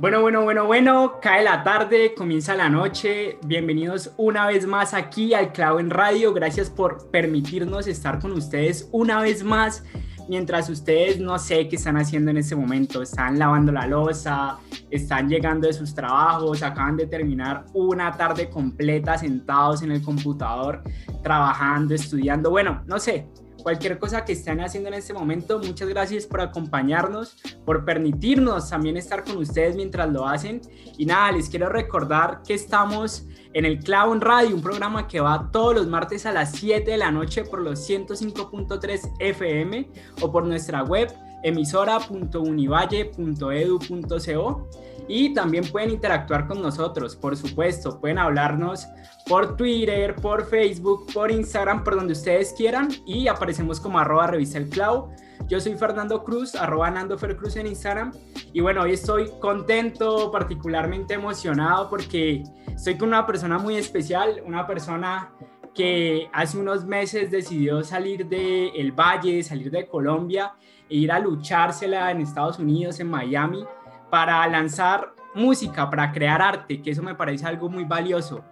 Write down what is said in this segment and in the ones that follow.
Bueno, bueno, bueno, bueno, cae la tarde, comienza la noche. Bienvenidos una vez más aquí al Clavo en Radio. Gracias por permitirnos estar con ustedes una vez más. Mientras ustedes no sé qué están haciendo en este momento, están lavando la losa, están llegando de sus trabajos, acaban de terminar una tarde completa sentados en el computador, trabajando, estudiando. Bueno, no sé, cualquier cosa que estén haciendo en este momento. Muchas gracias por acompañarnos, por permitirnos también estar con ustedes mientras lo hacen. Y nada, les quiero recordar que estamos en el Clown Radio, un programa que va todos los martes a las 7 de la noche por los 105.3 FM o por nuestra web emisora.univalle.edu.co y también pueden interactuar con nosotros, por supuesto, pueden hablarnos por Twitter, por Facebook, por Instagram, por donde ustedes quieran. Y aparecemos como arroba revista el clau. Yo soy Fernando Cruz, arroba Nando Cruz en Instagram. Y bueno, hoy estoy contento, particularmente emocionado porque estoy con una persona muy especial, una persona que hace unos meses decidió salir del el Valle, salir de Colombia e ir a luchársela en Estados Unidos, en Miami para lanzar música, para crear arte, que eso me parece algo muy valioso.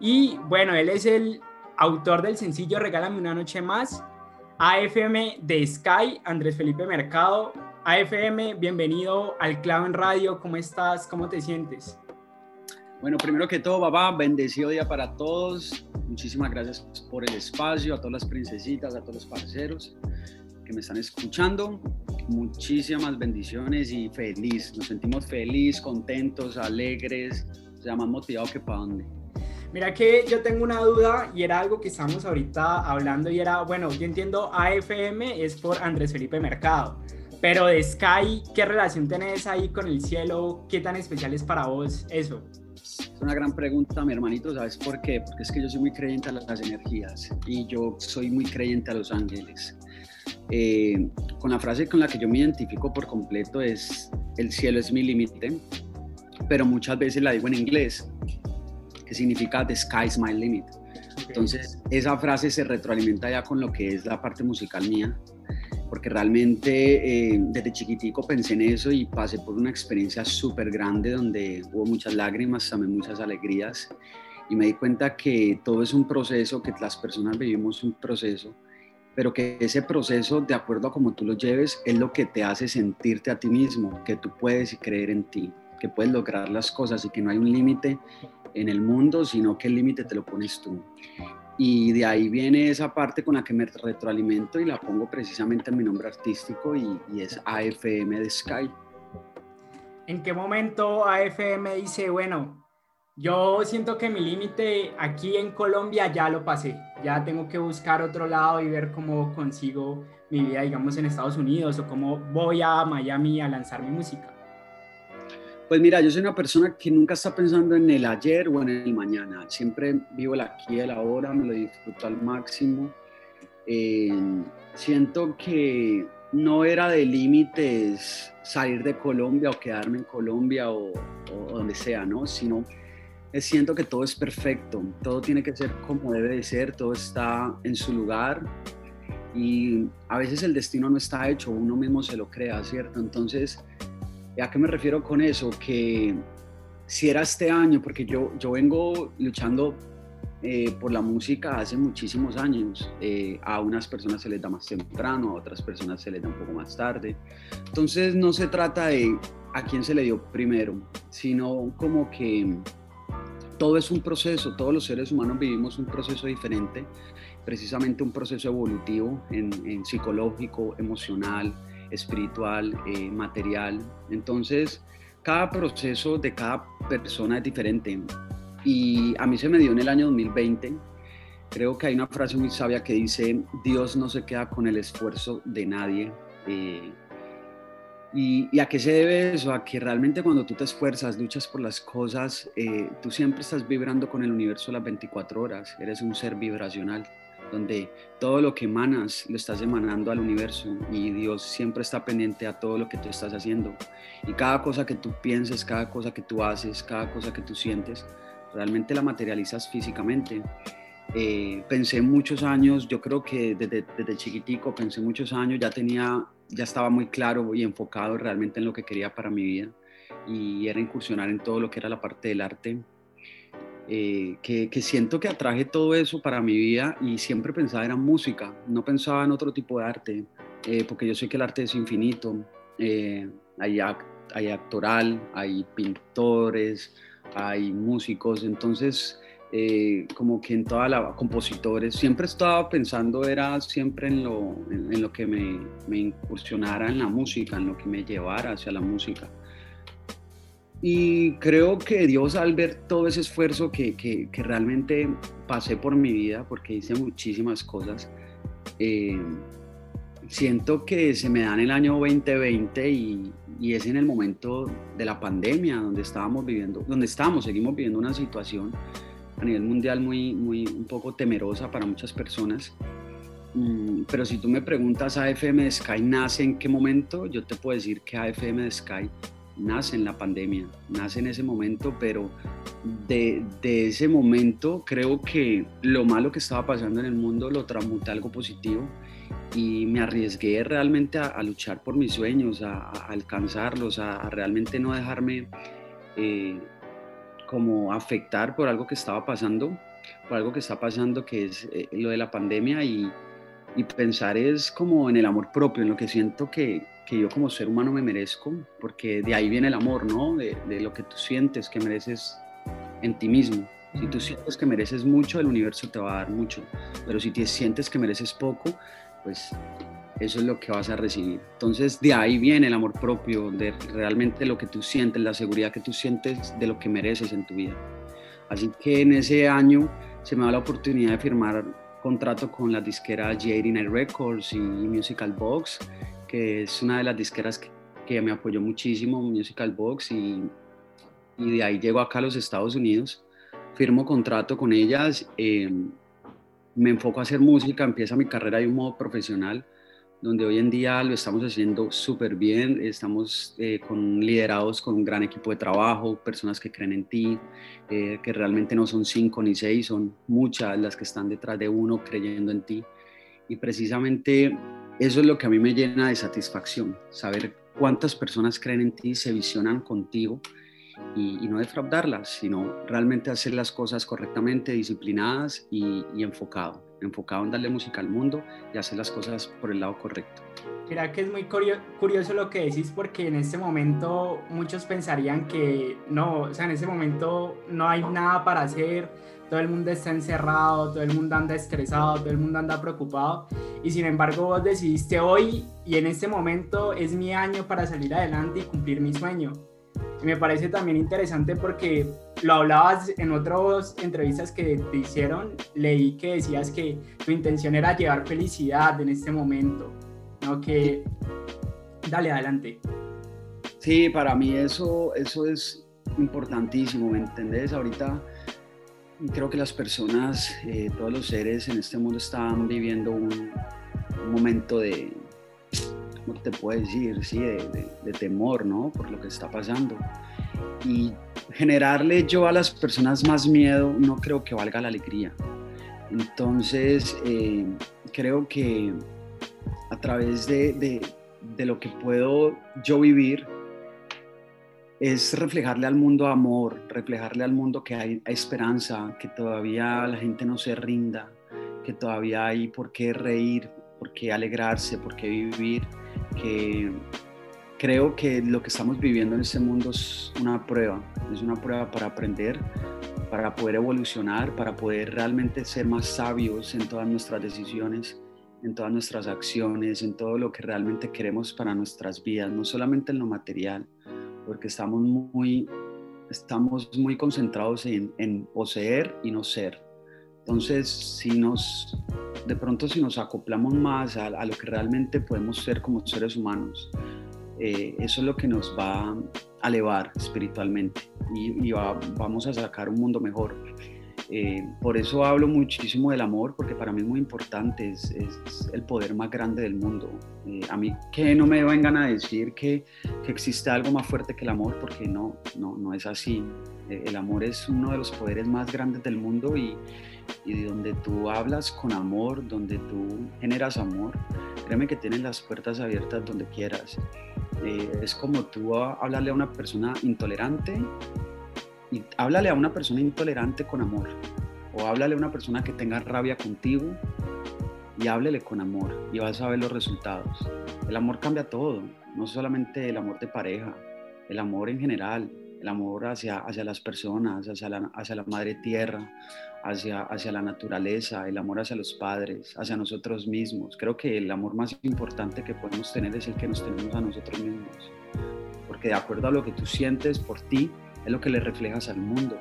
Y bueno, él es el autor del sencillo Regálame una noche más, AFM de Sky, Andrés Felipe Mercado. AFM, bienvenido al Clavo en Radio, ¿cómo estás? ¿Cómo te sientes? Bueno, primero que todo, papá, bendecido día para todos. Muchísimas gracias por el espacio, a todas las princesitas, a todos los parceros que me están escuchando muchísimas bendiciones y feliz. Nos sentimos feliz, contentos, alegres, o sea, más motivados que para dónde. Mira que yo tengo una duda y era algo que estamos ahorita hablando y era, bueno, yo entiendo AFM es por Andrés Felipe Mercado, pero de Sky, ¿qué relación tenés ahí con el cielo? ¿Qué tan especial es para vos eso? Es una gran pregunta, mi hermanito, ¿sabes por qué? Porque es que yo soy muy creyente a las energías y yo soy muy creyente a los ángeles. Eh, con la frase con la que yo me identifico por completo es, el cielo es mi límite, pero muchas veces la digo en inglés, que significa the sky is my limit. Entonces, esa frase se retroalimenta ya con lo que es la parte musical mía, porque realmente eh, desde chiquitico pensé en eso y pasé por una experiencia súper grande donde hubo muchas lágrimas, también muchas alegrías, y me di cuenta que todo es un proceso, que las personas vivimos un proceso, pero que ese proceso, de acuerdo a cómo tú lo lleves, es lo que te hace sentirte a ti mismo, que tú puedes creer en ti, que puedes lograr las cosas y que no hay un límite en el mundo, sino que el límite te lo pones tú. Y de ahí viene esa parte con la que me retroalimento y la pongo precisamente en mi nombre artístico y, y es AFM de Sky. ¿En qué momento AFM dice, bueno, yo siento que mi límite aquí en Colombia ya lo pasé. Ya tengo que buscar otro lado y ver cómo consigo mi vida, digamos, en Estados Unidos o cómo voy a Miami a lanzar mi música. Pues mira, yo soy una persona que nunca está pensando en el ayer o en el mañana. Siempre vivo el aquí y el ahora, me lo disfruto al máximo. Eh, siento que no era de límites salir de Colombia o quedarme en Colombia o, o donde sea, ¿no? Sino siento que todo es perfecto, todo tiene que ser como debe de ser, todo está en su lugar y a veces el destino no está hecho, uno mismo se lo crea, ¿cierto? Entonces, ¿a qué me refiero con eso? Que si era este año, porque yo, yo vengo luchando eh, por la música hace muchísimos años. Eh, a unas personas se les da más temprano, a otras personas se les da un poco más tarde. Entonces no se trata de a quién se le dio primero, sino como que todo es un proceso, todos los seres humanos vivimos un proceso diferente, precisamente un proceso evolutivo en, psicológico, emocional, espiritual, eh, material. Entonces, cada proceso de cada persona es diferente. Y a mí se me dio en el año 2020, Creo que hay una frase muy sabia que dice, Dios no se queda con el esfuerzo de nadie. Eh, y, a qué se debe eso? A que realmente cuando tú te esfuerzas, luchas por las cosas, eh, tú siempre estás vibrando con el universo las 24 horas, eres un ser vibracional, donde todo lo que emanas lo estás emanando al universo y Dios siempre está pendiente a todo lo que tú estás haciendo. Y cada cosa que tú pienses, cada cosa que tú haces, cada cosa que tú sientes, realmente la materializas físicamente. Eh, pensé muchos años, yo creo que desde chiquitico pensé muchos años, ya tenía, ya estaba muy claro y enfocado realmente en lo que quería para mi vida y era incursionar en todo lo que era la parte del arte. Eh, que, siento que atraje todo eso para mi vida y siempre pensaba en música, no pensaba en otro tipo de arte, eh, porque yo sé que el arte es infinito, hay, hay actoral, hay pintores, hay músicos, entonces eh, como que en toda la compositores, siempre estaba pensando, era siempre en lo, en, lo que me, me, incursionara en la música, en lo que me llevara hacia la música. Y creo que Dios al ver todo ese esfuerzo que, que, que realmente pasé por mi vida, porque hice muchísimas cosas, eh, siento que se me da en el año 2020 y, y, es en el momento de la pandemia donde estábamos viviendo, donde estamos, seguimos viviendo una situación a nivel mundial muy, muy un poco temerosa para muchas personas. Mm, pero si tú me preguntas, AFM de Sky nace en qué momento, yo te puedo decir que AFM de Sky nace en la pandemia, nace en ese momento, pero de, de, ese momento creo que lo malo que estaba pasando en el mundo lo transmuté a algo positivo y me arriesgué realmente a, luchar por mis sueños, a, alcanzarlos, a, realmente no dejarme eh, como afectar por algo que estaba pasando, por algo que está pasando que es eh, lo de la pandemia y, y, pensar es como en el amor propio, en lo que siento que, que, yo como ser humano me merezco, porque de ahí viene el amor, ¿no? De, de lo que tú sientes que mereces en ti mismo. Si tú sientes que mereces mucho, el universo te va a dar mucho, pero si te sientes que mereces poco, pues eso es lo que vas a recibir. Entonces de ahí viene el amor propio, de realmente lo que tú sientes, la seguridad que tú sientes de lo que mereces en tu vida. Así que en ese año se me da la oportunidad de firmar contrato con la disquera J89 Records y Musical Box, que es una de las disqueras que, que me apoyó muchísimo, Musical Box, y, y, de ahí llego acá a los Estados Unidos, firmo contrato con ellas, eh, me enfoco a hacer música, empieza mi carrera de un modo profesional donde hoy en día lo estamos haciendo súper bien, estamos eh, con, liderados con un gran equipo de trabajo, personas que creen en ti, eh, que realmente no son cinco ni seis, son muchas las que están detrás de uno creyendo en ti. Y precisamente eso es lo que a mí me llena de satisfacción, saber cuántas personas creen en ti, se visionan contigo y, no defraudarlas, sino realmente hacer las cosas correctamente, disciplinadas y, y enfocado enfocado en darle música al mundo y hacer las cosas por el lado correcto. Mira que es muy curioso lo que decís porque en este momento muchos pensarían que no, o sea, en ese momento no hay nada para hacer, todo el mundo está encerrado, todo el mundo anda estresado, todo el mundo anda preocupado y sin embargo vos decidiste hoy y en este momento es mi año para salir adelante y cumplir mi sueño. Me parece también interesante porque lo hablabas en otras entrevistas que te hicieron, leí que decías que tu intención era llevar felicidad en este momento, ¿no? Que, dale, adelante. Sí, para mí eso, eso es importantísimo, ¿me entendés? Ahorita creo que las personas, eh, todos los seres en este mundo están viviendo un momento de, te puedo decir? Sí, de, temor, ¿no? Por lo que está pasando. Y generarle yo a las personas más miedo no creo que valga la alegría. Entonces, eh, creo que a través de, de, lo que puedo yo vivir, es reflejarle al mundo amor, reflejarle al mundo que hay esperanza, que todavía la gente no se rinda, que todavía hay por qué reír, por qué alegrarse, por qué vivir que creo que lo que estamos viviendo en este mundo es una prueba, es una prueba para aprender, para poder evolucionar, para poder realmente ser más sabios en todas nuestras decisiones, en todas nuestras acciones, en todo lo que realmente queremos para nuestras vidas, no solamente en lo material, porque estamos muy, estamos muy concentrados en, en poseer y no ser. Entonces, si nos, de pronto si nos acoplamos más a, lo que realmente podemos ser como seres humanos, eh, eso es lo que nos va a elevar espiritualmente y, vamos a sacar un mundo mejor. Eh, por eso hablo muchísimo del amor, porque para mí es muy importante, es, el poder más grande del mundo. Eh, a mí que no me vengan a decir que, que, existe algo más fuerte que el amor, porque no, no, no es así. El amor es uno de los poderes más grandes del mundo y, y donde tú hablas con amor, donde tú generas amor, créeme que tienes las puertas abiertas donde quieras. es como tú hablarle a una persona intolerante y háblale a una persona intolerante con amor o háblale a una persona que tenga rabia contigo y háblele con amor y vas a ver los resultados. El amor cambia todo, no solamente el amor de pareja, el amor en general, el amor hacia, hacia las personas, hacia la, hacia la madre tierra, hacia, hacia la naturaleza, el amor hacia los padres, hacia nosotros mismos. Creo que el amor más importante que podemos tener es el que nos tenemos a nosotros mismos. Porque de acuerdo a lo que tú sientes por ti, es lo que le reflejas al mundo.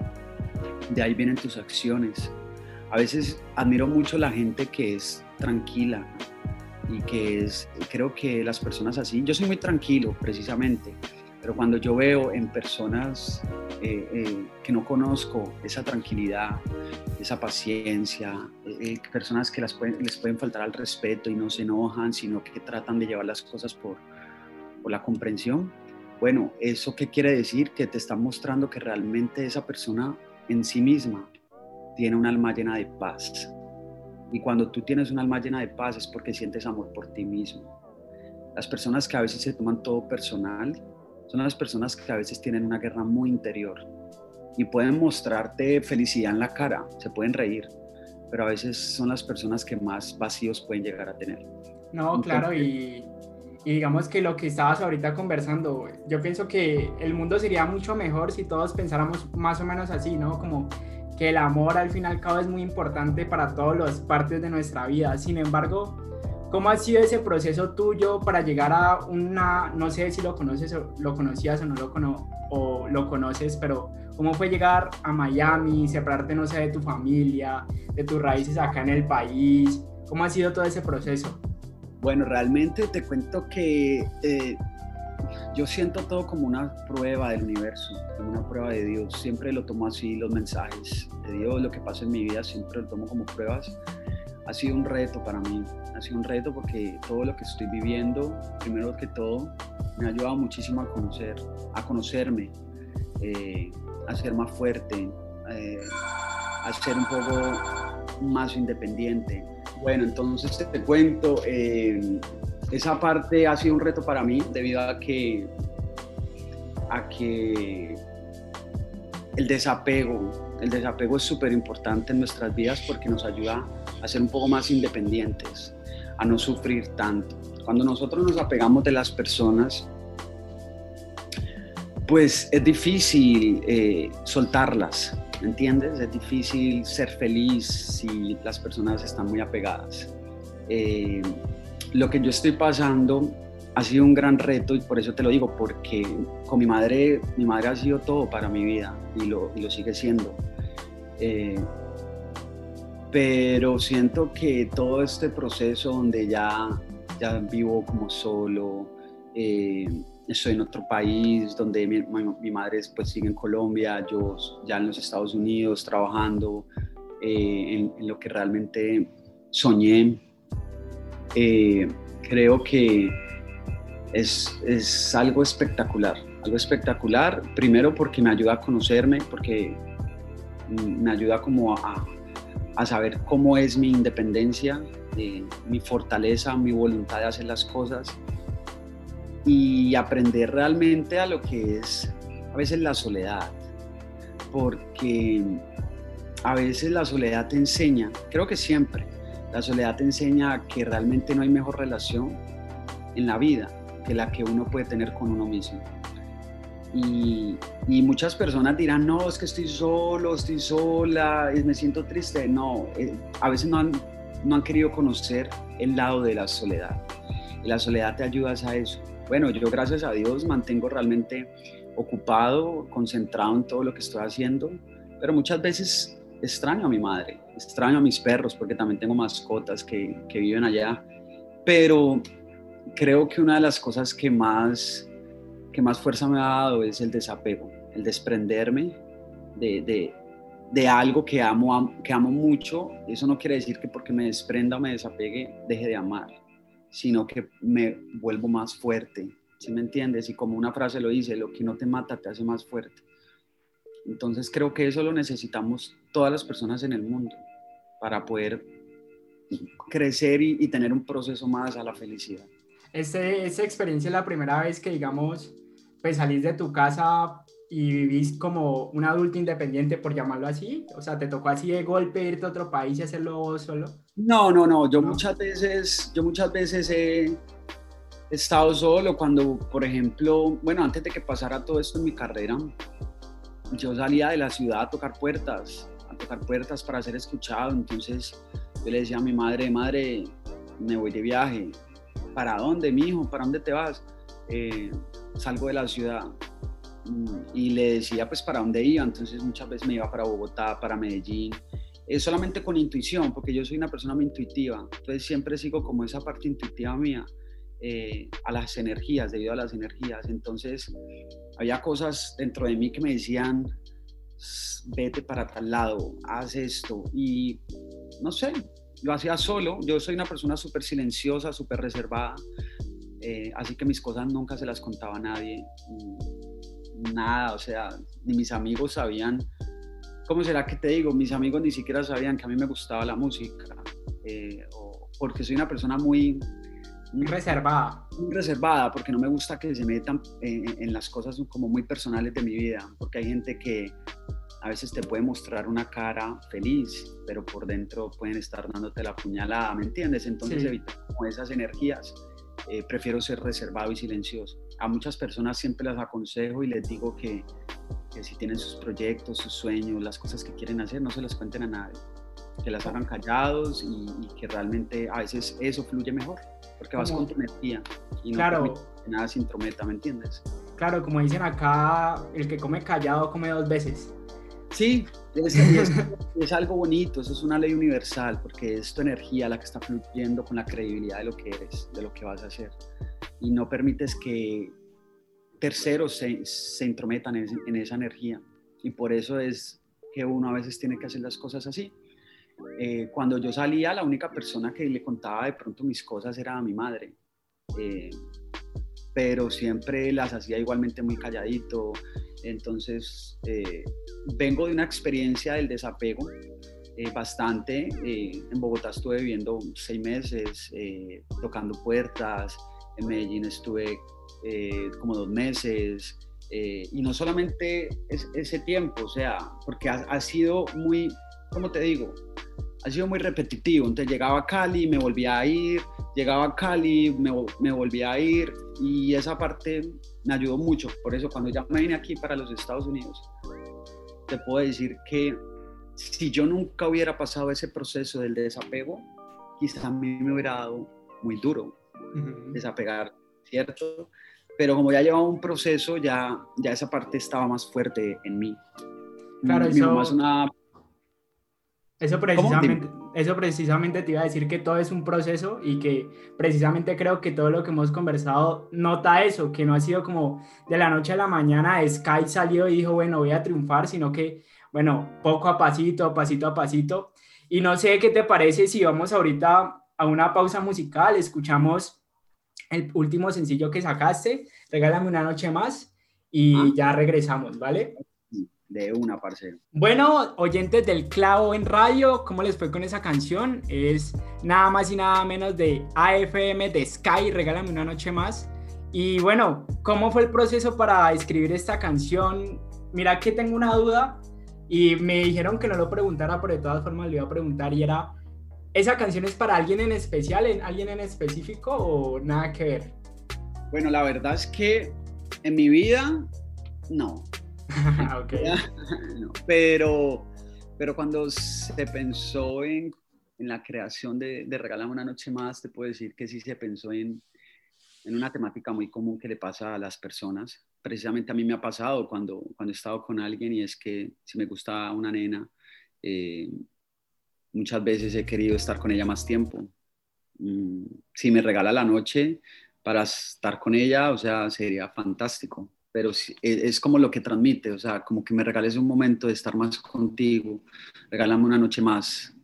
De ahí vienen tus acciones. A veces admiro mucho la gente que es tranquila y que es, creo que las personas así, yo soy muy tranquilo precisamente, pero cuando yo veo en personas eh, eh, que no conozco esa tranquilidad, esa paciencia, eh, personas que las les pueden faltar al respeto y no se enojan, sino que tratan de llevar las cosas por, por la comprensión, bueno, ¿eso qué quiere decir? Que te está mostrando que realmente esa persona en sí misma tiene un alma llena de paz. Y cuando tú tienes un alma llena de paz es porque sientes amor por ti mismo. Las personas que a veces se toman todo personal son las personas que a veces tienen una guerra muy interior y pueden mostrarte felicidad en la cara, se pueden reír, pero a veces son las personas que más vacíos pueden llegar a tener. No, claro, y y digamos que lo que estabas ahorita conversando, yo pienso que el mundo sería mucho mejor si todos pensáramos más o menos así, ¿no? Como que el amor al fin y al cabo es muy importante para todas las partes de nuestra vida. Sin embargo, ¿cómo ha sido ese proceso tuyo para llegar a una, no sé si lo conoces o lo conocías o no lo, cono o lo conoces, pero cómo fue llegar a Miami, separarte, no sé, de tu familia, de tus raíces acá en el país? ¿Cómo ha sido todo ese proceso? Bueno, realmente te cuento que eh, yo siento todo como una prueba del universo, como una prueba de Dios. Siempre lo tomo así, los mensajes de Dios, lo que pasa en mi vida, siempre lo tomo como pruebas. Ha sido un reto para mí, ha sido un reto porque todo lo que estoy viviendo, primero que todo, me ha ayudado muchísimo a conocer, a conocerme, eh, a ser más fuerte, eh, a ser un poco más independiente, bueno, entonces te cuento, eh, esa parte ha sido un reto para mí debido a que, a que el desapego, el desapego es súper importante en nuestras vidas porque nos ayuda a ser un poco más independientes, a no sufrir tanto. Cuando nosotros nos apegamos de las personas, pues es difícil eh, soltarlas, ¿entiendes? Es difícil ser feliz si las personas están muy apegadas. Eh, lo que yo estoy pasando ha sido un gran reto y por eso te lo digo, porque con mi madre, mi madre ha sido todo para mi vida y lo, y lo sigue siendo. Eh, pero siento que todo este proceso donde ya, ya vivo como solo, eh, estoy en otro país donde mi, mi, madre pues sigue en Colombia, yo ya en los Estados Unidos trabajando eh, en, lo que realmente soñé. Eh, creo que es, es, algo espectacular, algo espectacular, primero porque me ayuda a conocerme, porque me ayuda como a, a saber cómo es mi independencia, mi fortaleza, mi voluntad de hacer las cosas y aprender realmente a lo que es a veces la soledad, porque a veces la soledad te enseña, creo que siempre, la soledad te enseña que realmente no hay mejor relación en la vida que la que uno puede tener con uno mismo. Y, y, muchas personas dirán, no, es que estoy solo, estoy sola, me siento triste. No, eh, a veces no han, no han querido conocer el lado de la soledad. Y la soledad te ayuda a eso, bueno, yo gracias a Dios mantengo realmente ocupado, concentrado en todo lo que estoy haciendo, pero muchas veces extraño a mi madre, extraño a mis perros porque también tengo mascotas que, que viven allá, pero creo que una de las cosas que más, que más fuerza me ha dado es el desapego, el desprenderme de, de, de algo que amo, que amo mucho. Eso no quiere decir que porque me desprenda o me desapegue deje de amar, sino que me vuelvo más fuerte, ¿sí me entiendes? Y como una frase lo dice, lo que no te mata te hace más fuerte. Entonces creo que eso lo necesitamos todas las personas en el mundo para poder crecer y, tener un proceso más a la felicidad. Este, ¿Esta experiencia es la primera vez que, digamos, pues salís de tu casa y vivís como un adulto independiente, por llamarlo así? O sea, ¿te tocó así de golpe irte a otro país y hacerlo solo? No, no, no. Yo muchas veces, yo muchas veces he estado solo cuando, por ejemplo, bueno, antes de que pasara todo esto en mi carrera, yo salía de la ciudad a tocar puertas, a tocar puertas para ser escuchado. Entonces yo le decía a mi madre, madre, me voy de viaje. ¿Para dónde, mi hijo? ¿Para dónde te vas? Eh, salgo de la ciudad. Mm, y le decía pues para dónde iba. Entonces muchas veces me iba para Bogotá, para Medellín. Es solamente con intuición, porque yo soy una persona muy intuitiva. Entonces siempre sigo como esa parte intuitiva mía. Eh, a las energías, debido a las energías. Entonces, había cosas dentro de mí que me decían, vete para tal lado, haz esto. Y no sé, lo hacía solo. Yo soy una persona súper silenciosa, súper reservada. Eh, así que mis cosas nunca se las contaba a nadie. Mm, nada, o sea, ni mis amigos sabían. ¿Cómo será que te digo? Mis amigos ni siquiera sabían que a mí me gustaba la música. Eh, porque soy una persona muy, reservada. Muy reservada, porque no me gusta que se metan en, las cosas como muy personales de mi vida, porque hay gente que a veces te puede mostrar una cara feliz, pero por dentro pueden estar dándote la puñalada, ¿me entiendes? Entonces como esas energías. Eh, prefiero ser reservado y silencioso. A muchas personas siempre las aconsejo y les digo que, que si tienen sus proyectos, sus sueños, las cosas que quieren hacer, no se las cuenten a nadie que las hagan callados y, que realmente a veces eso fluye mejor porque vas con tu energía y no claro. que nada se intrometa, ¿me entiendes? Claro, como dicen acá, el que come callado come dos veces. Sí, es, es, algo bonito, eso es una ley universal, porque es tu energía la que está fluyendo con la credibilidad de lo que eres, de lo que vas a hacer. Y no permites que terceros se, se intrometan en, en esa energía. Y por eso es que uno a veces tiene que hacer las cosas así. Eh, cuando yo salía, la única persona que le contaba de pronto mis cosas era mi madre. Eh, pero siempre las hacía igualmente muy calladito. Entonces, eh, vengo de una experiencia del desapego bastante. en Bogotá estuve viviendo seis meses, tocando puertas. En Medellín estuve como dos meses. y no solamente ese tiempo, o sea, porque ha, sido muy, como te digo, ha sido muy repetitivo. Entonces llegaba a Cali, me volvía a ir, llegaba a Cali, me volvía a ir y esa parte me ayudó mucho. Por eso cuando ya me vine aquí para los Estados Unidos, te puedo decir que si yo nunca hubiera pasado ese proceso del desapego, quizás a mí me hubiera dado muy duro desapegar, ¿cierto? Pero como ya llevaba un proceso, ya, ya esa parte estaba más fuerte en mí. Claro, mi, mamá es una eso precisamente, eso precisamente te iba a decir que todo es un proceso y que precisamente creo que todo lo que hemos conversado nota eso, que no ha sido como de la noche a la mañana Sky salió y dijo, bueno, voy a triunfar, sino que, bueno, poco a pasito, pasito a pasito. Y no sé qué te parece si vamos ahorita a una pausa musical, escuchamos el último sencillo que sacaste, Regálame una noche más y ah. ya regresamos, ¿vale? De una, parcero. Bueno, oyentes del clavo en radio, ¿cómo les fue con esa canción? Es nada más y nada menos de AFM de Sky, Regálame una noche más. Y bueno, ¿cómo fue el proceso para escribir esta canción? Mira que tengo una duda y me dijeron que no lo preguntara, pero de todas formas le iba a preguntar y era, ¿esa canción es para alguien en especial, en alguien en específico o nada que ver? Bueno, la verdad es que en mi vida, no. pero, pero cuando se pensó en, en la creación de, de una noche más, te puedo decir que sí se pensó en, en una temática muy común que le pasa a las personas. Precisamente a mí me ha pasado cuando, cuando he estado con alguien y es que si me gusta una nena, eh, muchas veces he querido estar con ella más tiempo. Mm, si me regala la noche para estar con ella, o sea, sería fantástico. Pero es, es como lo que transmite, o sea, como que me regales un momento de estar más contigo, regálame una noche más,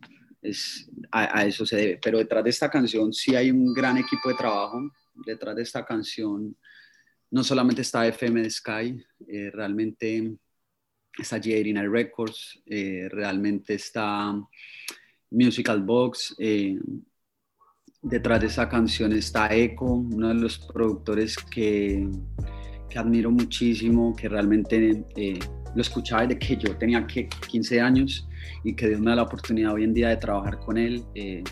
es, a, eso se debe. Pero detrás de esta canción sí hay un gran equipo de trabajo. Detrás de esta canción no solamente está FM Sky, eh, realmente está J89 Records, eh, realmente está Musical Box. Eh, detrás de esa canción está Echo, uno de los productores que, que admiro muchísimo, que realmente lo escuchaba desde que yo tenía 15 años y que Dios me da la oportunidad hoy en día de trabajar con él. Eh,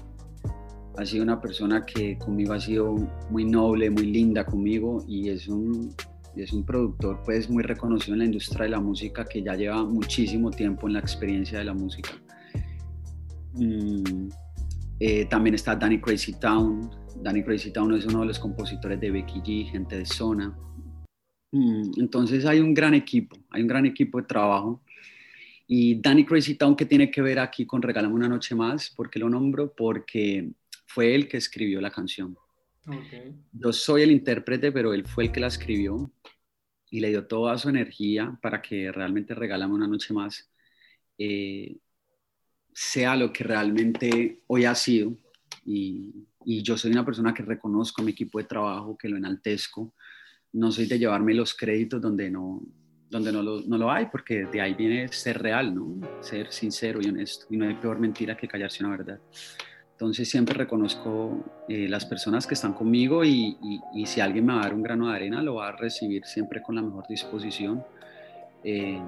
ha sido una persona que conmigo ha sido muy noble, muy linda conmigo y es un, es un productor pues muy reconocido en la industria de la música que ya lleva muchísimo tiempo en la experiencia de la música. Mm, eh, también está Danny Crazy Town. Danny Crazy Town es uno de los compositores de Becky G, gente de zona. Mm, entonces hay un gran equipo, hay un gran equipo de trabajo. Y Danny Crazy Town, que tiene que ver aquí con Regálame una noche más? ¿Por qué lo nombro? Porque fue él que escribió la canción. Yo soy el intérprete, pero él fue el que la escribió y le dio toda su energía para que realmente Regálame una noche más eh, sea lo que realmente hoy ha sido. Y, y yo soy una persona que reconozco a mi equipo de trabajo, que lo enaltezco, no soy de llevarme los créditos donde no, donde no lo, no lo, hay, porque de ahí viene ser real, ¿no? Ser sincero y honesto. Y no hay peor mentira que callarse una verdad. Entonces siempre reconozco eh, las personas que están conmigo y, y, si alguien me va a dar un grano de arena, lo va a recibir siempre con la mejor disposición. Eh,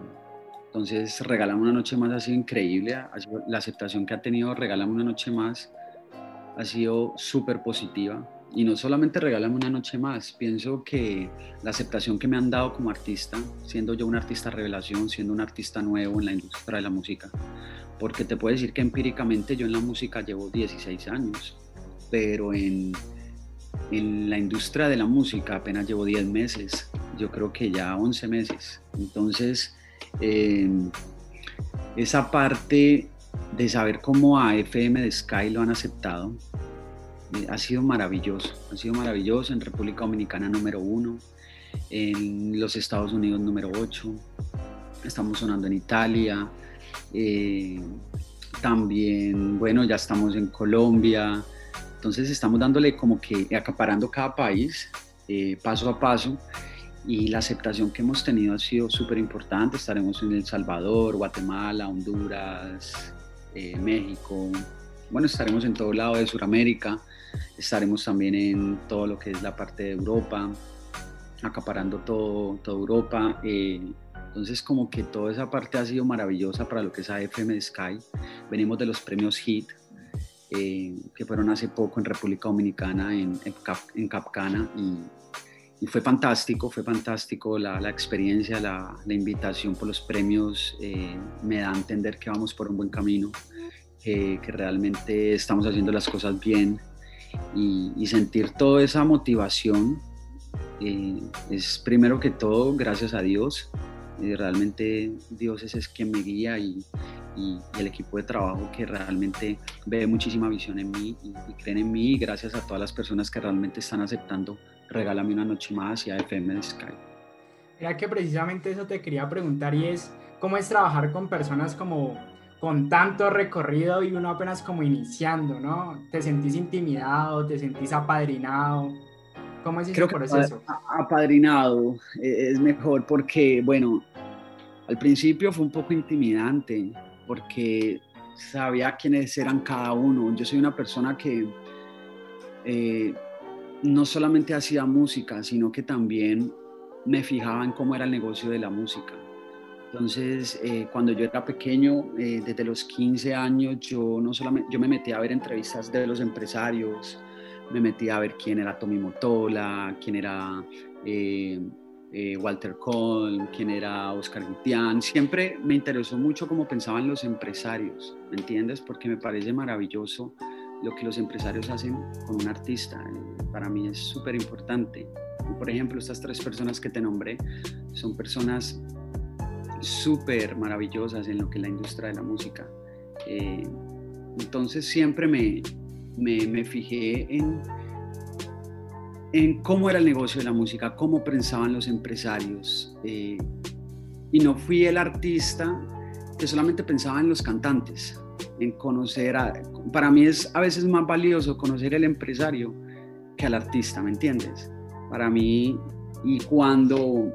entonces, Regálame una noche más ha sido increíble. la aceptación que ha tenido Regálame una noche más ha sido súper positiva y no solamente regálame una noche más, pienso que la aceptación que me han dado como artista, siendo yo un artista revelación, siendo un artista nuevo en la industria de la música, porque te puedo decir que empíricamente yo en la música llevo 16 años, pero en, en la industria de la música apenas llevo 10 meses, yo creo que ya 11 meses. Entonces, eh, esa parte de saber cómo a FM de Sky lo han aceptado, ha sido maravilloso, ha sido maravilloso en República Dominicana número uno, en los Estados Unidos número ocho, estamos sonando en Italia, eh, también, bueno, ya estamos en Colombia, entonces estamos dándole como que acaparando cada país eh, paso a paso y la aceptación que hemos tenido ha sido súper importante, estaremos en El Salvador, Guatemala, Honduras, México, bueno, estaremos en todo lado de Sudamérica, estaremos también en todo lo que es la parte de Europa, acaparando todo, toda Europa. Eh, entonces como que toda esa parte ha sido maravillosa para lo que es AFM Sky. Venimos de los premios HIT, eh, que fueron hace poco en República Dominicana, en, en, Capcana, y, fue fantástico, fue fantástico la, la experiencia, la, la, invitación por los premios, eh, me da a entender que vamos por un buen camino que, realmente estamos haciendo las cosas bien y, sentir toda esa motivación eh, es primero que todo gracias a Dios. Eh, realmente Dios es, quien me guía y, el equipo de trabajo que realmente ve muchísima visión en mí y, creen en mí y gracias a todas las personas que realmente están aceptando Regálame una noche más y a FM de Sky. Mira que precisamente eso te quería preguntar y es cómo es trabajar con personas como con tanto recorrido y uno apenas como iniciando, ¿no? ¿Te sentís intimidado? ¿Te sentís apadrinado? ¿Cómo es ese proceso? Que apadrinado e-, es mejor porque, bueno, al principio fue un poco intimidante porque sabía quiénes eran cada uno. Yo soy una persona que eh, no solamente hacía música, sino que también me fijaba en cómo era el negocio de la música. Entonces, eh, cuando yo era pequeño, eh, desde los 15 años, yo no solamente, yo me metí a ver entrevistas de los empresarios, me metí a ver quién era Tommy Motola, quién era eh, Walter Cohn, quién era Oscar Gutián. Siempre me interesó mucho cómo pensaban los empresarios, ¿me entiendes? Porque me parece maravilloso lo que los empresarios hacen con un artista. Para mí es súper importante. Por ejemplo, estas tres personas que te nombré son personas súper maravillosas en lo que es la industria de la música. Eh, Entonces siempre me, me, fijé en, en cómo era el negocio de la música, cómo pensaban los empresarios. Eh, y no fui el artista que solamente pensaba en los cantantes, en conocer, a, para mí es a veces más valioso conocer el empresario que al artista, ¿me entiendes? Para mí, y cuando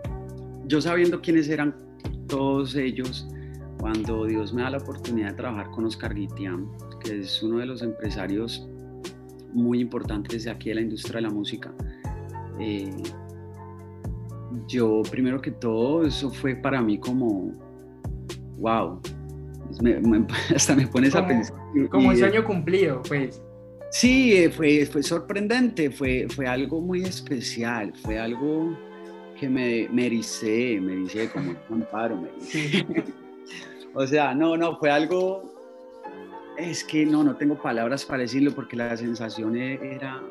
yo sabiendo quiénes eran todos ellos, cuando Dios me da la oportunidad de trabajar con Oscar Guitián, que es uno de los empresarios muy importantes de aquí de la industria de la música, eh, yo primero que todo, eso fue para mí como, wow, hasta me pones a pensar. Como un sueño cumplido, pues. Sí, fue, fue sorprendente, fue, fue algo muy especial, fue algo que me, me ericé, me ericé como un amparo, me o sea, no, no, fue algo, es que no, no tengo palabras para decirlo porque la sensación e, era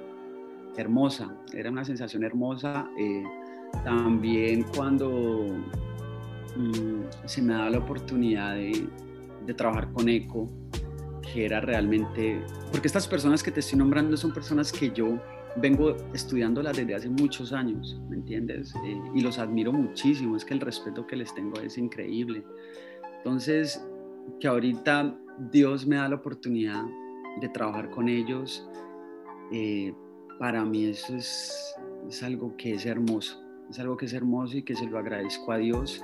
hermosa, era una sensación hermosa. Eh, también cuando mm, se me da la oportunidad de, de trabajar con ECO, que era realmente, porque estas personas que te estoy nombrando son personas que yo vengo estudiándolas desde hace muchos años, ¿me entiendes? Eh, y los admiro muchísimo, es que el respeto que les tengo es increíble. Entonces, que ahorita Dios me da la oportunidad de trabajar con ellos, eh, para mí eso es, es algo que es hermoso, es algo que es hermoso y que se lo agradezco a Dios.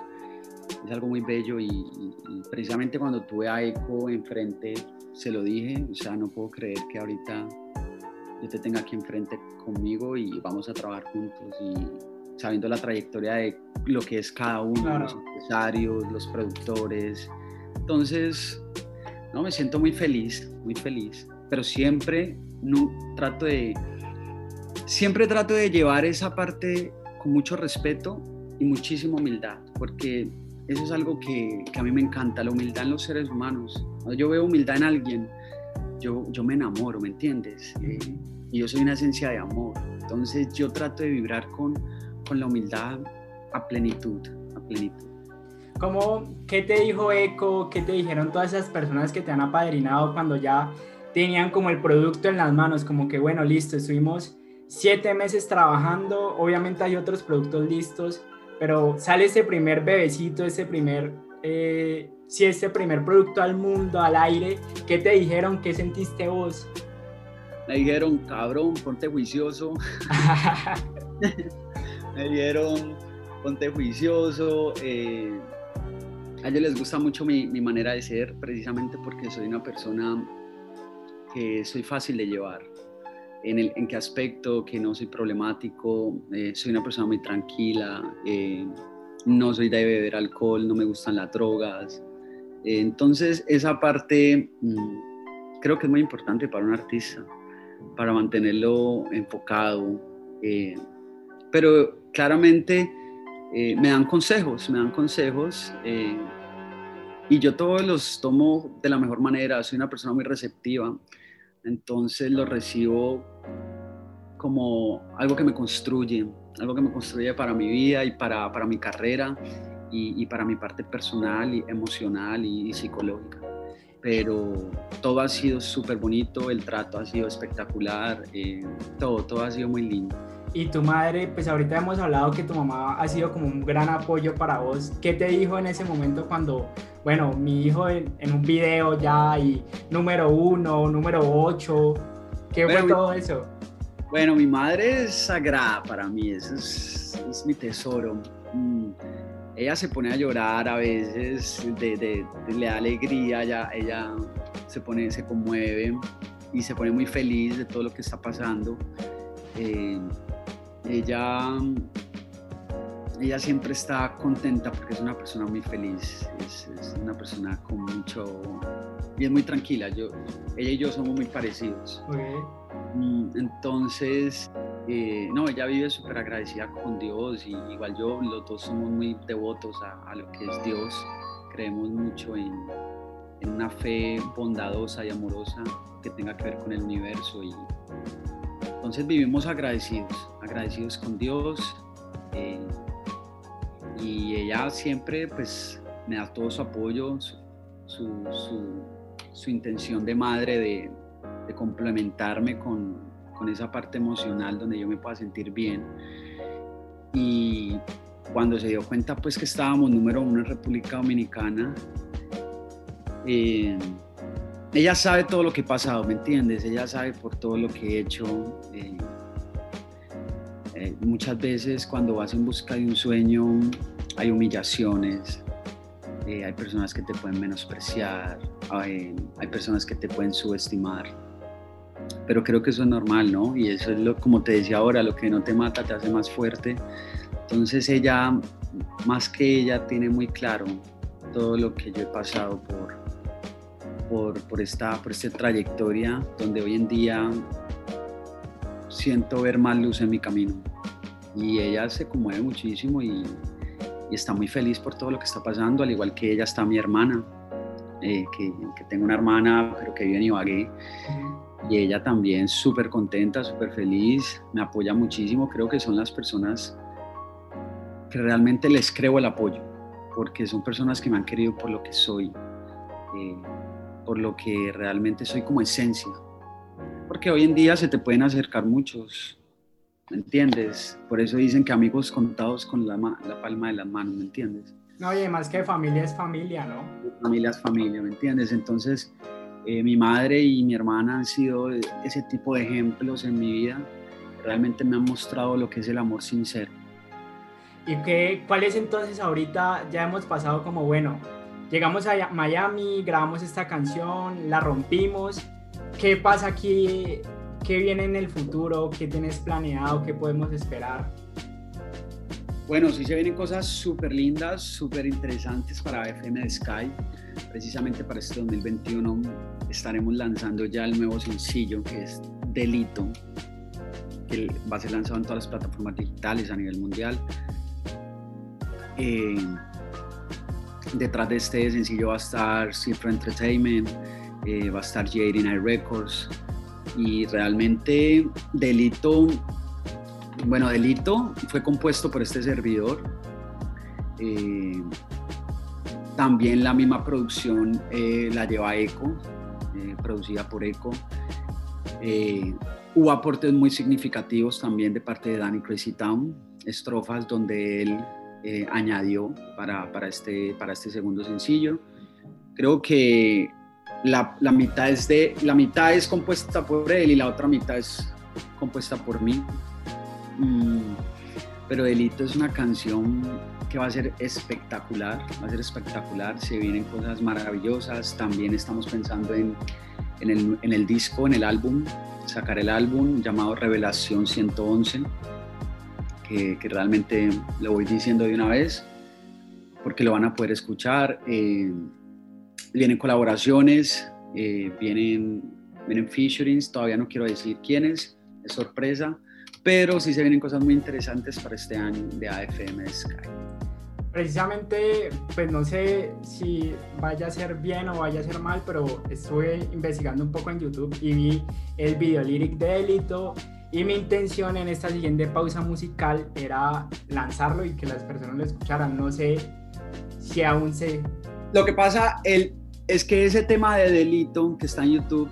Es algo muy bello y, y precisamente cuando tuve a Eco enfrente, se lo dije, o sea, no puedo creer que ahorita yo te tenga aquí enfrente conmigo y vamos a trabajar juntos y sabiendo la trayectoria de lo que es cada uno, los empresarios, los productores. Entonces, no, me siento muy feliz, muy feliz, pero siempre no, trato de, siempre trato de llevar esa parte con mucho respeto y muchísima humildad, porque eso es algo que, que, a mí me encanta, la humildad en los seres humanos. Cuando yo veo humildad en alguien, yo, yo me enamoro, ¿me entiendes? Eh, y yo soy una esencia de amor. Entonces yo trato de vibrar con, con la humildad a plenitud, a plenitud. ¿Cómo, ¿Qué te dijo Eco? ¿Qué te dijeron todas esas personas que te han apadrinado cuando ya tenían como el producto en las manos? Como que, bueno, listo, estuvimos siete meses trabajando, obviamente hay otros productos listos, pero sale ese primer bebecito, ese primer, eh, si ese primer producto al mundo, al aire, ¿qué te dijeron? ¿Qué sentiste vos? Me dijeron, cabrón, ponte juicioso. me dijeron, ponte juicioso. Eh, a ellos les gusta mucho mi, mi, manera de ser, precisamente porque soy una persona que soy fácil de llevar. ¿En, el, en qué aspecto? Que no soy problemático, eh, soy una persona muy tranquila, eh, no soy de beber alcohol, no me gustan las drogas. Eh, entonces, esa parte mmm, creo que es muy importante para un artista, para mantenerlo enfocado. pero claramente me dan consejos, me dan consejos y yo todos los tomo de la mejor manera, soy una persona muy receptiva. Entonces lo recibo como algo que me construye, algo que me construye para mi vida y para, para mi carrera y, y, para mi parte personal y emocional y, y psicológica. Pero todo ha sido súper bonito, el trato ha sido espectacular, eh, todo, todo ha sido muy lindo. Y tu madre, pues ahorita hemos hablado que tu mamá ha sido como un gran apoyo para vos. ¿Qué te dijo en ese momento cuando, bueno, mi hijo en, en un video ya y número uno, número ocho? ¿Qué bueno, fue todo eso? Bueno, mi madre es sagrada para mí, eso es, es mi tesoro. Ella se pone a llorar a veces, le da alegría, ella, se, pone, se conmueve y se pone muy feliz de todo lo que está pasando. Eh, ella, ella siempre está contenta porque es una persona muy feliz, es, una persona con mucho... y es muy tranquila, yo, ella y yo somos muy parecidos. Okay. Mm, entonces, eh, no, ella vive súper agradecida con Dios y igual yo, los dos somos muy devotos a, a lo que es Dios, creemos mucho en, en una fe bondadosa y amorosa que tenga que ver con el universo y entonces vivimos agradecidos, agradecidos con Dios. Eh, y ella siempre pues me da todo su apoyo, su, su, su, su intención de madre de, de complementarme con, con, esa parte emocional donde yo me pueda sentir bien. Y cuando se dio cuenta pues que estábamos número uno en República Dominicana, eh, ella sabe todo lo que he pasado, ¿me entiendes? Ella sabe por todo lo que he hecho. Eh, eh, muchas veces cuando vas en busca de un sueño hay humillaciones, hay personas que te pueden menospreciar, hay, hay, personas que te pueden subestimar. Pero creo que eso es normal, ¿no? Y eso es lo, como te decía ahora, lo que no te mata te hace más fuerte. Entonces ella, más que ella, tiene muy claro todo lo que yo he pasado por, por, esta, por esta trayectoria donde hoy en día siento ver más luz en mi camino. Y ella se conmueve muchísimo y, y está muy feliz por todo lo que está pasando, al igual que ella está mi hermana, eh, que, que, tengo una hermana pero que vive en Ibagué. Y ella también súper contenta, súper feliz, me apoya muchísimo. Creo que son las personas que realmente les creo el apoyo, porque son personas que me han querido por lo que soy. Eh, por lo que realmente soy como esencia. Porque hoy en día se te pueden acercar muchos, ¿me entiendes? Por eso dicen que amigos contados con la, la palma de las manos, ¿me entiendes? No, y además que familia es familia, ¿no? Familia es familia, ¿me entiendes? Entonces, eh, mi madre y mi hermana han sido ese tipo de ejemplos en mi vida. Realmente me han mostrado lo que es el amor sincero. ¿Y qué, cuál es entonces ahorita? Ya hemos pasado como, bueno, llegamos a Miami, grabamos esta canción, la rompimos. ¿Qué pasa aquí? ¿Qué viene en el futuro? ¿Qué tienes planeado? ¿Qué podemos esperar? Bueno, sí se vienen cosas súper lindas, súper interesantes para FM Sky. Precisamente para este 2021 estaremos lanzando ya el nuevo sencillo que es Delito, que va a ser lanzado en todas las plataformas digitales a nivel mundial. Eh, detrás de este sencillo va a estar Cifra Entertainment, eh, va a estar J89 Records y realmente Delito, bueno, Delito fue compuesto por este servidor. Eh, también la misma producción eh, la lleva Eco, producida por Eco. hubo aportes muy significativos también de parte de Danny Crazy Town, estrofas donde él eh, añadió para, para, este, para este segundo sencillo. Creo que la, la, mitad es de, la mitad es compuesta por él y la otra mitad es compuesta por mí. Mm, pero Delito es una canción que va a ser espectacular, va a ser espectacular, se vienen cosas maravillosas, también estamos pensando en, en, el, en el disco, en el álbum, sacar el álbum llamado Revelación 111 que, realmente lo voy diciendo de una vez, porque lo van a poder escuchar. Eh, vienen colaboraciones, eh, vienen, vienen featurings, todavía no quiero decir quiénes, es sorpresa, pero sí se vienen cosas muy interesantes para este año de AFM Sky. Precisamente, pues no sé si vaya a ser bien o vaya a ser mal, pero estuve investigando un poco en YouTube y vi el video lyric de Delito y mi intención en esta siguiente pausa musical era lanzarlo y que las personas lo escucharan. No sé si aún se... Lo que pasa el, es que ese tema de delito que está en YouTube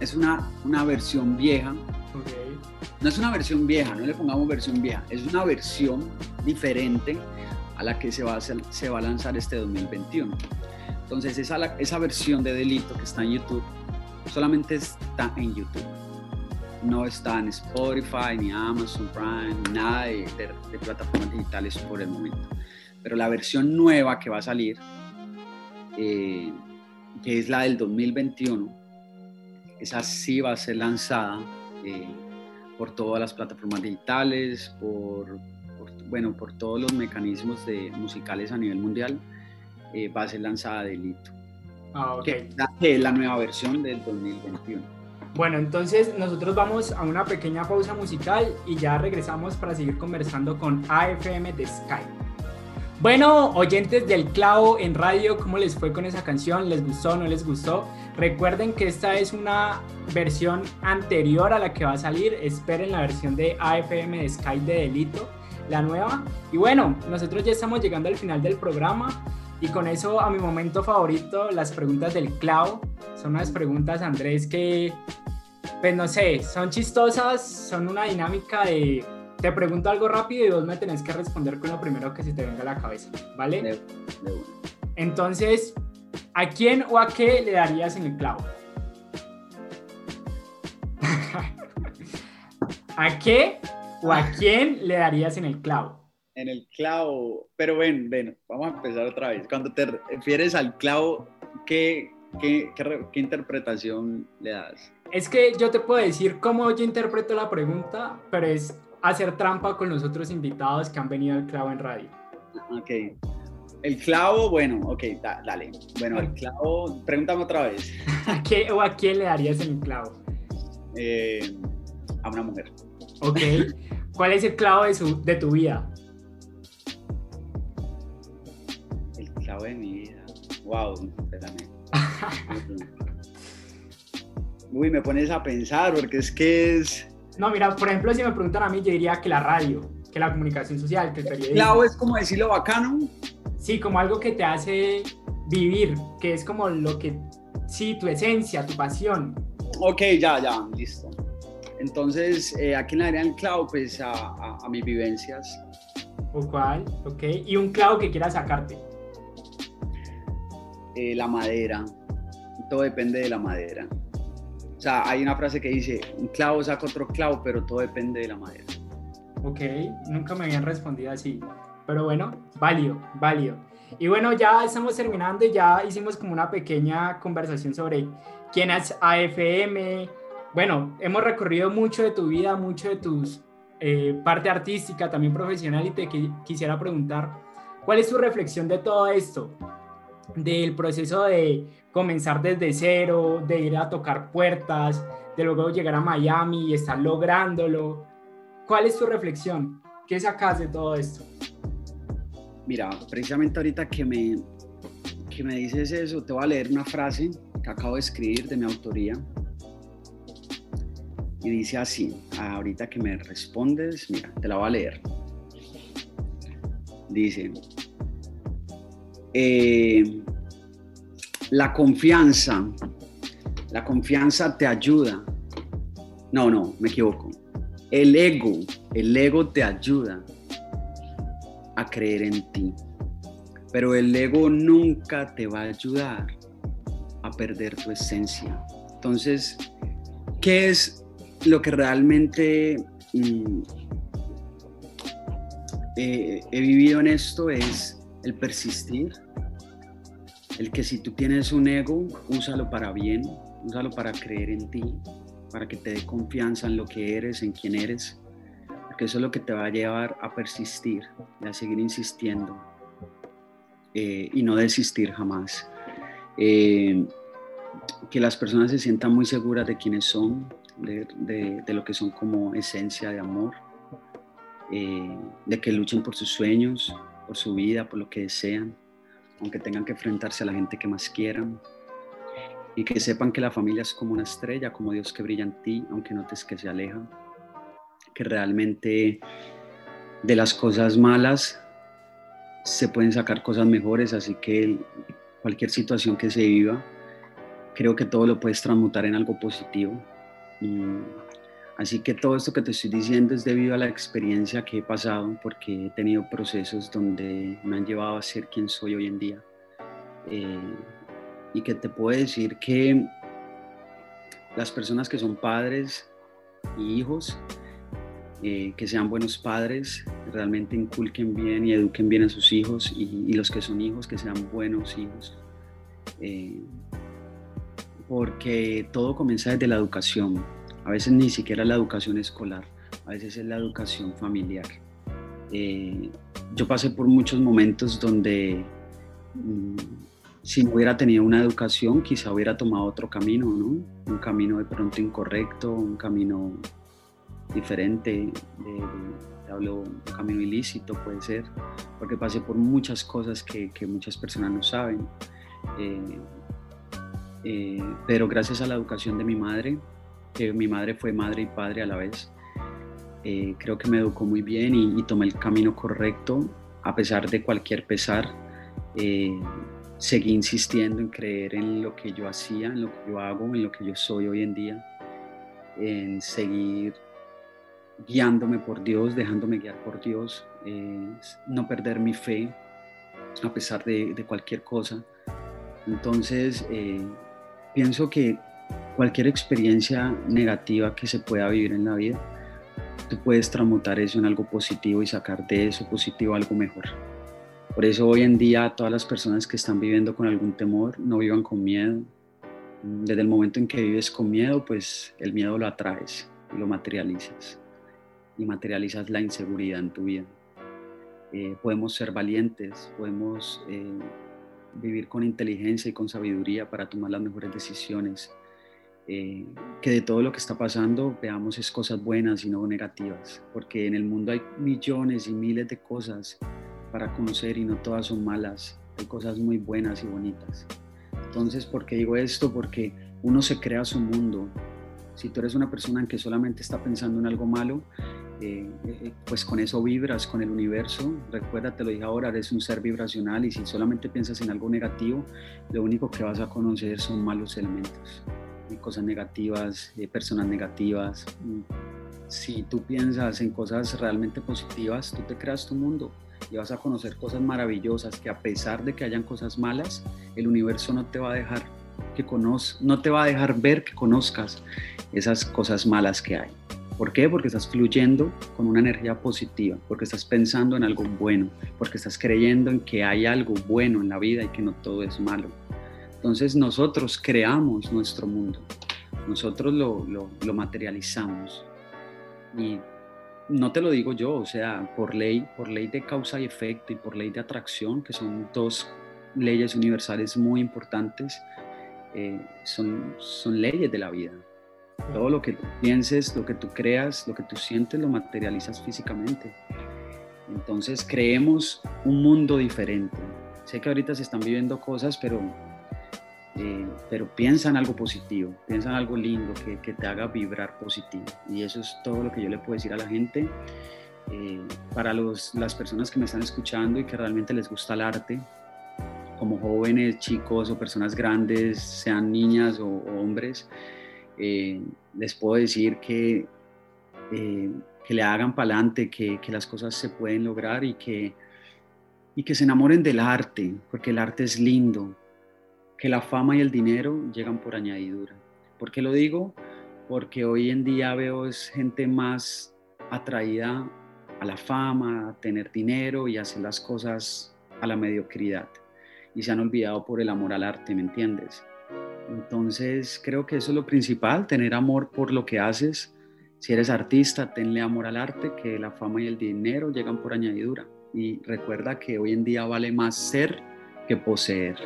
es una, una versión vieja. No es una versión vieja, no le pongamos versión vieja, es una versión diferente a la que se va a, se va a lanzar este 2021. Entonces esa, esa versión de delito que está en YouTube solamente está en YouTube no está en Spotify, ni Amazon Prime, ni nada de, plataformas digitales por el momento. Pero la versión nueva que va a salir, eh, que es la del 2021, esa sí va a ser lanzada eh, por todas las plataformas digitales, por, bueno, por todos los mecanismos de, musicales a nivel mundial, eh, va a ser lanzada de Lito. Ah, que es la nueva versión del 2021. Bueno, entonces nosotros vamos a una pequeña pausa musical y ya regresamos para seguir conversando con AFM de Sky. Bueno, oyentes del clavo en radio, ¿cómo les fue con esa canción? ¿Les gustó? ¿No les gustó? Recuerden que esta es una versión anterior a la que va a salir. Esperen la versión de AFM de Sky de Delito, la nueva. Y bueno, nosotros ya estamos llegando al final del programa. Y con eso a mi momento favorito, las preguntas del clavo. Son unas preguntas, Andrés, que, pues no sé, son chistosas, son una dinámica de te pregunto algo rápido y vos me tenés que responder con lo primero que se te venga a la cabeza, ¿vale? Entonces, ¿a quién o a qué le darías en el clavo? ¿A qué o a quién le darías en el clavo? En el clavo, pero ven, ven, vamos a empezar otra vez. Cuando te refieres al clavo, ¿qué, qué, qué, interpretación le das? Es que yo te puedo decir cómo yo interpreto la pregunta, pero es hacer trampa con los otros invitados que han venido al clavo en radio. Ok. El clavo, bueno, ok, dale. Bueno, el clavo, pregúntame otra vez. ¿A qué o a quién le darías el clavo? Eh, a una mujer. Ok. ¿Cuál es el clavo de, su, de tu vida? El clavo de mi vida. Wow, espérame. Uy, me pones a pensar porque es que es no, mira, por ejemplo, si me preguntan a mí, yo diría que la radio, que la comunicación social, que el periodismo. Claro, es como decirlo bacano. Sí, como algo que te hace vivir, que es como lo que, sí, tu esencia, tu pasión. Ok, ya, ya, listo. Entonces, eh, ¿a quién le darían el clavo? Pues a, a, mis vivencias. ¿O cuál? Ok. ¿Y un clavo que quieras sacarte? Eh, la madera. Todo depende de la madera. Sea, hay una frase que dice, un clavo saca otro clavo, pero todo depende de la madera. Ok, nunca me habían respondido así. Pero bueno, válido, válido. Y bueno, ya estamos terminando y ya hicimos como una pequeña conversación sobre quién es AFM. Bueno, hemos recorrido mucho de tu vida, mucho de tu eh, parte artística, también profesional, y te quisiera preguntar, ¿cuál es tu reflexión de todo esto? Del proceso de comenzar desde cero, de ir a tocar puertas, de luego llegar a Miami y estar lográndolo. ¿Cuál es tu reflexión? ¿Qué sacas de todo esto? Mira, precisamente ahorita que me, que me dices eso, te voy a leer una frase que acabo de escribir de mi autoría. Y dice así, ahorita que me respondes, mira, te la voy a leer. Dice, eh, la confianza, la confianza te ayuda. No, no, me equivoco. El ego, el ego te ayuda a creer en ti. Pero el ego nunca te va a ayudar a perder tu esencia. Entonces, ¿qué es lo que realmente mm, eh, he vivido en esto? Es el persistir, el que si tú tienes un ego, úsalo para bien, úsalo para creer en ti, para que te dé confianza en lo que eres, en quién eres, porque eso es lo que te va a llevar a persistir y a seguir insistiendo eh, y no desistir jamás. Eh, que las personas se sientan muy seguras de quiénes son, de, lo que son como esencia de amor, eh, de que luchen por sus sueños, por su vida, por lo que desean aunque tengan que enfrentarse a la gente que más quieran. Y que sepan que la familia es como una estrella, como Dios que brilla en ti, aunque notes que se aleja. Que realmente de las cosas malas se pueden sacar cosas mejores, así que cualquier situación que se viva, creo que todo lo puedes transmutar en algo positivo. Mm, Así que todo esto que te estoy diciendo es debido a la experiencia que he pasado, porque he tenido procesos donde me han llevado a ser quien soy hoy en día. Eh, y que te puedo decir que las personas que son padres y hijos, eh, que sean buenos padres, realmente inculquen bien y eduquen bien a sus hijos y, los que son hijos, que sean buenos hijos. Eh, porque todo comienza desde la educación a veces ni siquiera la educación escolar, a veces es la educación familiar. Eh, yo pasé por muchos momentos donde mm, si no hubiera tenido una educación, quizá hubiera tomado otro camino, ¿no? Un camino de pronto incorrecto, un camino diferente, hablo un camino ilícito puede ser, porque pasé por muchas cosas que, muchas personas no saben. Eh, eh, pero gracias a la educación de mi madre, que mi madre fue madre y padre a la vez. Eh, creo que me educó muy bien y, tomé el camino correcto a pesar de cualquier pesar. Eh, seguí insistiendo en creer en lo que yo hacía, en lo que yo hago, en lo que yo soy hoy en día, en seguir guiándome por Dios, dejándome guiar por Dios, no perder mi fe a pesar de, cualquier cosa. Entonces, eh, pienso que cualquier experiencia negativa que se pueda vivir en la vida, tú puedes transmutar eso en algo positivo y sacar de eso positivo algo mejor. Por eso hoy en día todas las personas que están viviendo con algún temor no vivan con miedo. Desde el momento en que vives con miedo, pues el miedo lo atraes y lo materializas. Y materializas la inseguridad en tu vida. Eh, podemos ser valientes, podemos eh, vivir con inteligencia y con sabiduría para tomar las mejores decisiones. Eh, que de todo lo que está pasando veamos es cosas buenas y no negativas, porque en el mundo hay millones y miles de cosas para conocer y no todas son malas, hay cosas muy buenas y bonitas. Entonces, ¿por qué digo esto? Porque uno se crea su mundo. Si tú eres una persona que solamente está pensando en algo malo, eh, eh, pues con eso vibras con el universo. Recuerda, te lo dije ahora, eres un ser vibracional y si solamente piensas en algo negativo, lo único que vas a conocer son malos elementos, cosas negativas, eh, personas negativas. Si tú piensas en cosas realmente positivas, tú te creas tu mundo y vas a conocer cosas maravillosas que a pesar de que hayan cosas malas, el universo no te va a dejar que conozcas, no te va a dejar ver que conozcas esas cosas malas que hay. ¿Por qué? Porque estás fluyendo con una energía positiva, porque estás pensando en algo bueno, porque estás creyendo en que hay algo bueno en la vida y que no todo es malo. Entonces nosotros creamos nuestro mundo, nosotros lo, lo, materializamos. Y no te lo digo yo, o sea, por ley, por ley de causa y efecto y por ley de atracción, que son dos leyes universales muy importantes, eh, son, son leyes de la vida. Todo lo que pienses, lo que tú creas, lo que tú sientes, lo materializas físicamente. Entonces creemos un mundo diferente. Sé que ahorita se están viviendo cosas, pero, eh, pero piensa en algo positivo, piensa en algo lindo que, que, te haga vibrar positivo. Y eso es todo lo que yo le puedo decir a la gente. Eh, para los, las personas que me están escuchando y que realmente les gusta el arte, como jóvenes, chicos o personas grandes, sean niñas o, hombres, eh, les puedo decir que, eh, que le hagan para adelante, que, que, las cosas se pueden lograr y que, y que se enamoren del arte, porque el arte es lindo, que la fama y el dinero llegan por añadidura. ¿Por qué lo digo? Porque hoy en día veo es gente más atraída a la fama, a tener dinero y hacer las cosas a la mediocridad. Y se han olvidado por el amor al arte, ¿me entiendes? Entonces creo que eso es lo principal, tener amor por lo que haces. Si eres artista, tenle amor al arte, que la fama y el dinero llegan por añadidura. Y recuerda que hoy en día vale más ser que poseer.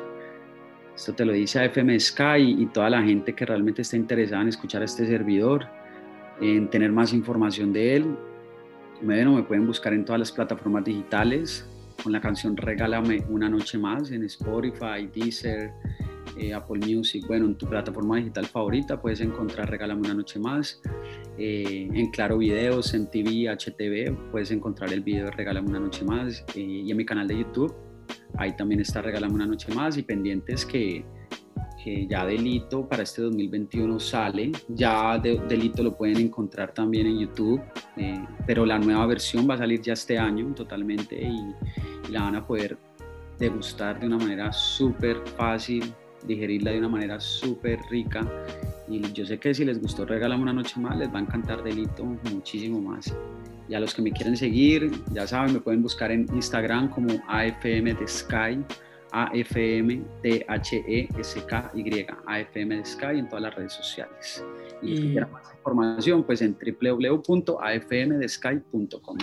Esto te lo dice AFM Sky y toda la gente que realmente está interesada en escuchar a este servidor, en tener más información de él. Bueno, me pueden buscar en todas las plataformas digitales con la canción Regálame una noche más en Spotify, Deezer, eh, Apple Music, bueno, en tu plataforma digital favorita puedes encontrar Regálame una noche más. Eh, en Claro Videos, en TV, HTV, puedes encontrar el video de Regálame una noche más. Eh, y en mi canal de YouTube, ahí también está Regálame una noche más. Y pendientes que, que ya Delito para este 2021 sale. Ya Delito lo pueden encontrar también en YouTube, pero la nueva versión va a salir ya este año totalmente y, y la van a poder degustar de una manera súper fácil, digerirla de una manera súper rica. Y yo sé que si les gustó Regálame una noche más, les va a encantar Delito muchísimo más. Y a los que me quieren seguir, ya saben, me pueden buscar en Instagram como AFM de Sky, AFM T H E S K Y, AFM de Sky en todas las redes sociales. Y, si quieren más información, pues en www.afmdesky.com.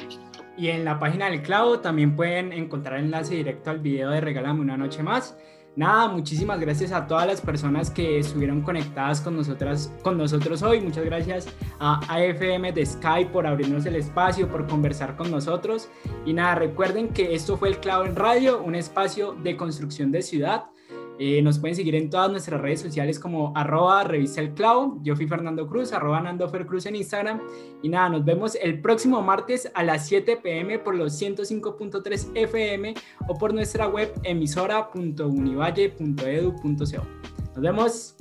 Y en la página del clavo también pueden encontrar enlace directo al video de Regálame una noche más nada, muchísimas gracias a todas las personas que estuvieron conectadas con, nosotras, con nosotros hoy. Muchas gracias a AFM de Skype por abrirnos el espacio, por conversar con nosotros. Y nada, recuerden que esto fue El Clavo en Radio, un espacio de construcción de ciudad. Eh, nos pueden seguir en todas nuestras redes sociales como arroba revista el clavo. Yo fui Fernando Cruz, arroba Nando Cruz en Instagram. Y nada, nos vemos el próximo martes a las 7 pm por los 105.3 FM o por nuestra web emisora.univalle.edu.co. Nos vemos.